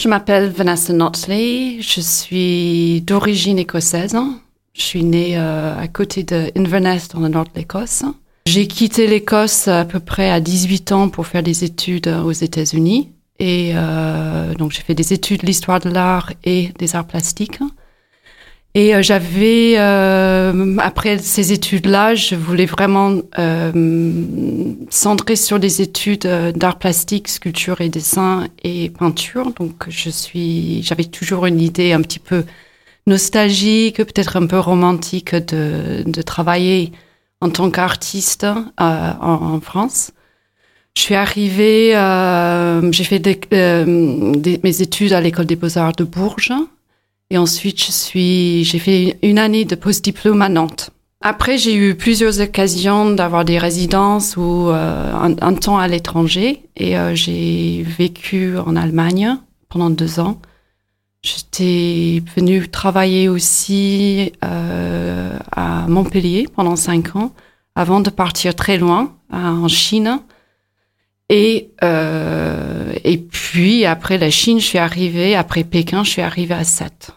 Je m'appelle Vanessa Notley, je suis d'origine écossaise. Je suis née euh, à côté de Inverness dans le nord de l'Écosse. J'ai quitté l'Écosse à peu près à 18 ans pour faire des études aux États-Unis. Et euh, donc j'ai fait des études l'histoire de l'art et des arts plastiques. Et euh, j'avais, euh, après ces études-là, je voulais vraiment euh, centrer sur des études euh, d'art plastique, sculpture et dessin et peinture. Donc, je suis, j'avais toujours une idée un petit peu nostalgique, peut-être un peu romantique de, de travailler en tant qu'artiste euh, en, en, France. Je suis arrivée, j'ai fait des, des, mes études à l'école des beaux-arts de Bourges. Et ensuite, je suis, j'ai fait une année de post-diplôme à Nantes. Après, j'ai eu plusieurs occasions d'avoir des résidences ou euh, un, temps à l'étranger. Et euh, j'ai vécu en Allemagne pendant deux ans. J'étais venue travailler aussi euh, à Montpellier pendant cinq ans, avant de partir très loin, en Chine. Et, et puis, après la Chine, je suis arrivée, après Pékin, je suis arrivée à Sète.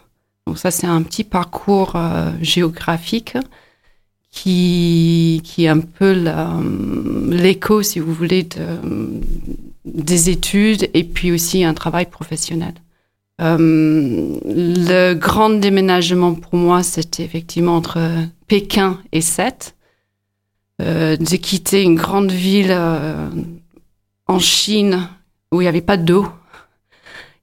Donc ça, c'est un petit parcours euh, géographique qui, qui est un peu l'écho, si vous voulez, de, des études et puis aussi un travail professionnel. Euh, le grand déménagement pour moi, c'était effectivement entre Pékin et Sète. Euh, de quitter une grande ville euh, en Chine où il n'y avait pas d'eau,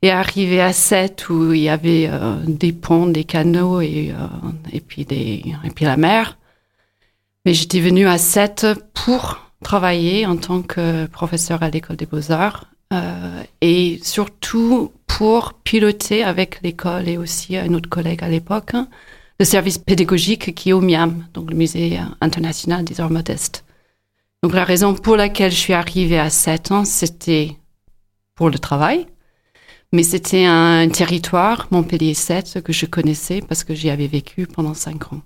et arrivé à Sète où il y avait euh, des ponts, des canaux et, euh, et, puis la mer. Mais j'étais venue à Sète pour travailler en tant que professeur à l'école des beaux-arts euh, et surtout pour piloter avec l'école et aussi un autre collègue à l'époque le service pédagogique qui est au MIAM, donc le Musée international des arts modestes. Donc la raison pour laquelle je suis arrivée à 7 ans, c'était pour le travail, mais c'était un territoire, Montpellier 7, que je connaissais parce que j'y avais vécu pendant cinq ans.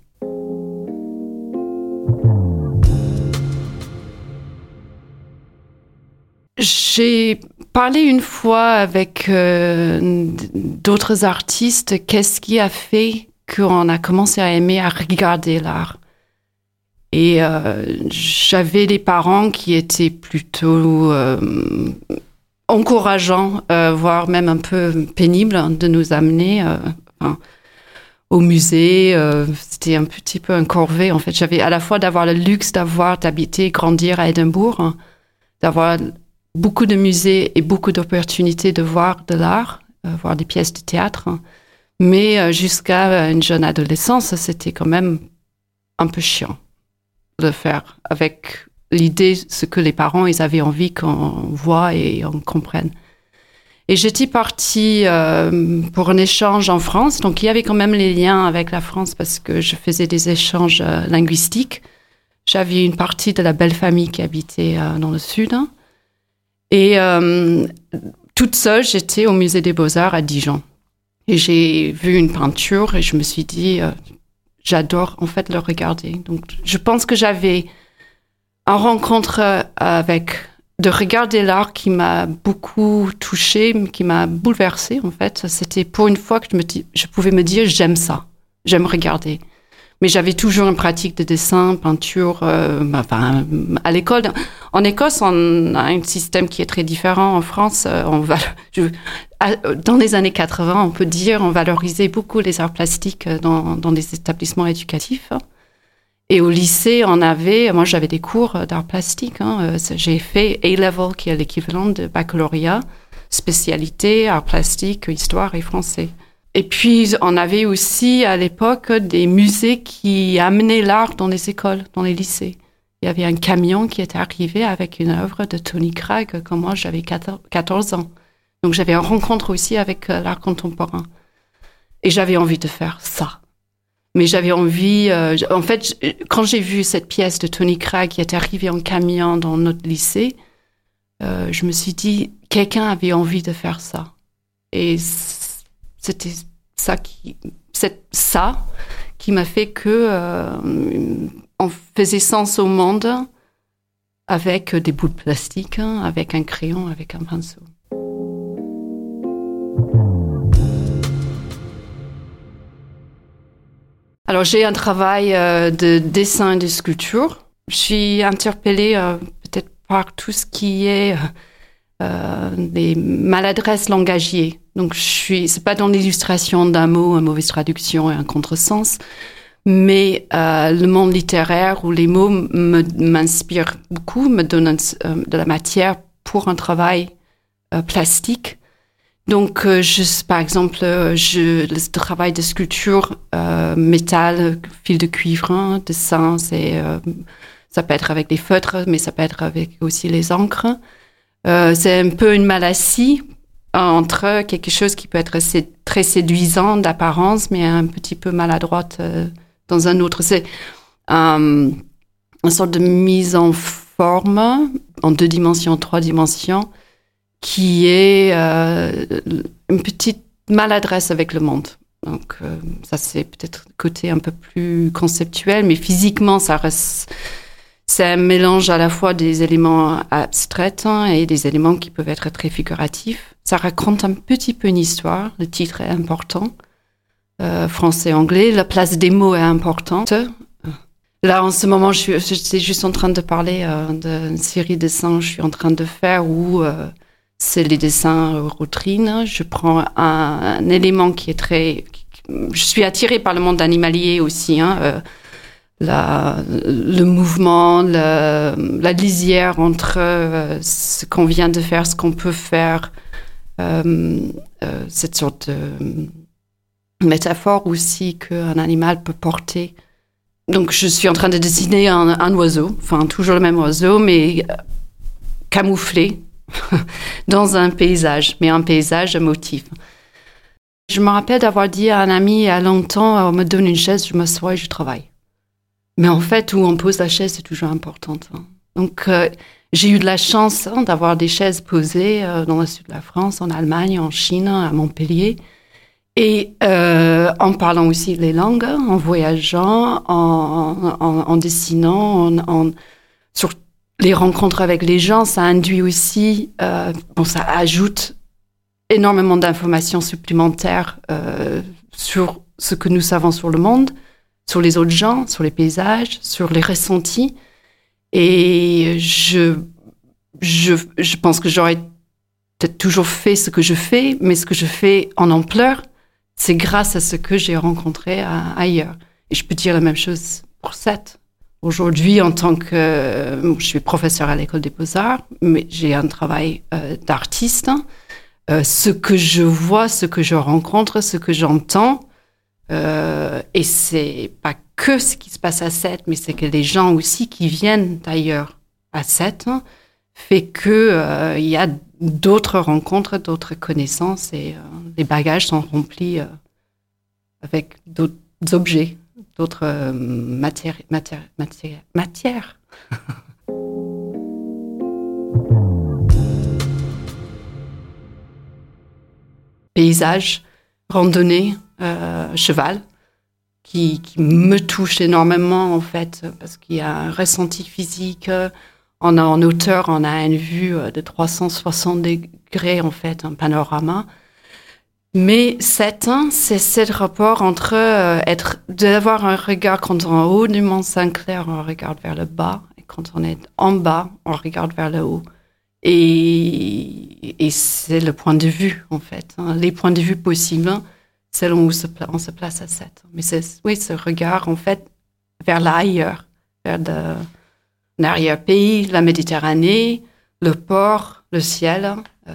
J'ai parlé une fois avec euh, d'autres artistes, qu'est-ce qui a fait qu'on a commencé à aimer, à regarder l'art. Et euh, j'avais des parents qui étaient plutôt euh, encourageant, euh, voire même un peu pénible de nous amener euh, au musée. Euh, C'était un petit peu un corvée en fait. J'avais à la fois d'avoir le luxe d'avoir d'habiter, grandir à Édimbourg, hein, d'avoir beaucoup de musées et beaucoup d'opportunités de voir de l'art, euh, voir des pièces de théâtre. Hein. Mais euh, jusqu'à une jeune adolescence, c'était quand même un peu chiant de faire avec l'idée, ce que les parents, ils avaient envie qu'on voit et on comprenne. Et j'étais partie euh, pour un échange en France, donc il y avait quand même les liens avec la France parce que je faisais des échanges euh, linguistiques. J'avais une partie de la belle famille qui habitait euh, dans le sud. Et toute seule, j'étais au musée des beaux-arts à Dijon. Et j'ai vu une peinture et je me suis dit, j'adore en fait le regarder. Donc je pense que j'avais en rencontre euh, avec de regarder l'art qui m'a beaucoup touché, qui m'a bouleversé en fait. C'était pour une fois que je, me, je pouvais me dire j'aime ça, j'aime regarder. Mais j'avais toujours une pratique de dessin, peinture. Euh, enfin, à l'école, en Écosse, on a un système qui est très différent. En France, euh, on va, je, dans les années 80, on peut dire, on valorisait beaucoup les arts plastiques dans, dans les établissements éducatifs. Et au lycée, on avait, moi j'avais des cours d'art plastique. Hein, j'ai fait A-level, qui est l'équivalent de baccalauréat, spécialité art plastique, histoire et français. Et puis, on avait aussi à l'époque des musées qui amenaient l'art dans les écoles, dans les lycées. Il y avait un camion qui était arrivé avec une œuvre de Tony Craig quand moi j'avais 14 ans. Donc j'avais une rencontre aussi avec euh, l'art contemporain. Et j'avais envie de faire ça. Mais j'avais envie, euh, en fait, quand j'ai vu cette pièce de Tony Craig qui est arrivée en camion dans notre lycée, euh, je me suis dit, quelqu'un avait envie de faire ça. Et c'était ça qui, ça qui m'a fait que euh, on faisait sens au monde avec des boules de plastique, hein, avec un crayon, avec un pinceau. Alors j'ai un travail euh, de dessin et de sculpture. Je suis interpellée euh, peut-être par tout ce qui est euh, des maladresses langagiers. Donc je suis, c'est pas dans l'illustration d'un mot, une mauvaise traduction et un contresens, mais le monde littéraire où les mots m'inspirent beaucoup, me donnent de la matière pour un travail plastique donc, euh, par exemple, euh, je, le travail de sculpture, euh, métal, fil de cuivre, hein, dessin, c'est, euh, ça peut être avec des feutres, mais ça peut être avec aussi les encres. c'est un peu une malassie entre quelque chose qui peut être très séduisant d'apparence, mais un petit peu maladroite dans un autre. C'est une sorte de mise en forme en deux dimensions, trois dimensions qui est euh, une petite maladresse avec le monde. Donc euh, ça c'est peut-être côté un peu plus conceptuel, mais physiquement ça reste c'est un mélange à la fois des éléments abstraits hein, et des éléments qui peuvent être très figuratifs. Ça raconte un petit peu une histoire. Le titre est important, euh, français-anglais. La place des mots est importante. Là, en ce moment, je suis, juste en train de parler d'une série de dessins que je suis en train de faire où c'est les dessins rotrines. Je prends un, élément qui est très... Je suis attirée par le monde animalier aussi. Hein, euh, la, le mouvement, la, lisière entre euh, ce qu'on vient de faire, ce qu'on peut faire, euh, cette sorte de métaphore aussi qu'un animal peut porter. Donc je suis en train de dessiner un, un oiseau, enfin toujours le même oiseau, mais camouflé dans un paysage, mais un paysage motif. Je me rappelle d'avoir dit à un ami il y a longtemps, on me donne une chaise, je m'assois et je travaille. Mais en fait, où on pose la chaise, c'est toujours important. Hein. Donc, euh, j'ai eu de la chance hein, d'avoir des chaises posées euh, dans le sud de la France, en Allemagne, en Chine, à Montpellier. Et euh, en parlant aussi les langues, en voyageant, en, en, en dessinant, en, en, sur les rencontres avec les gens, ça induit aussi, euh, bon, ça ajoute énormément d'informations supplémentaires euh, sur ce que nous savons sur le monde, sur les autres gens, sur les paysages, sur les ressentis. Et je, je, je pense que j'aurais peut-être toujours fait ce que je fais, mais ce que je fais en ampleur, c'est grâce à ce que j'ai rencontré ailleurs. Et je peux dire la même chose pour cette. Aujourd'hui, en tant que, je suis professeur à l'école des beaux-arts, mais j'ai un travail euh, d'artiste. Euh, ce que je vois, ce que je rencontre, ce que j'entends, euh, et c'est pas que ce qui se passe à Sète, mais c'est que les gens aussi qui viennent d'ailleurs à Sète fait que euh, il y a d'autres rencontres, d'autres connaissances, et euh, les bagages sont remplis euh, avec d'autres objets d'autres euh, matières. Matière, matière, matière. Paysage, randonnée, euh, cheval, qui, qui, me touche énormément en fait, parce qu'il y a un ressenti physique. On a en hauteur, on a une vue euh, de 360 degrés en fait, un panorama. Mais c'est c'est ce rapport entre euh, être, d'avoir un regard quand on est en haut du Mont Saint-Clair, on regarde vers le bas, et quand on est en bas, on regarde vers le haut. Et, et c'est le point de vue, en fait. Hein. Les points de vue possibles, selon où on se place à 7. Mais c'est, oui, ce regard, en fait, vers l'ailleurs, vers l'arrière-pays, la Méditerranée, le port, le ciel. Euh,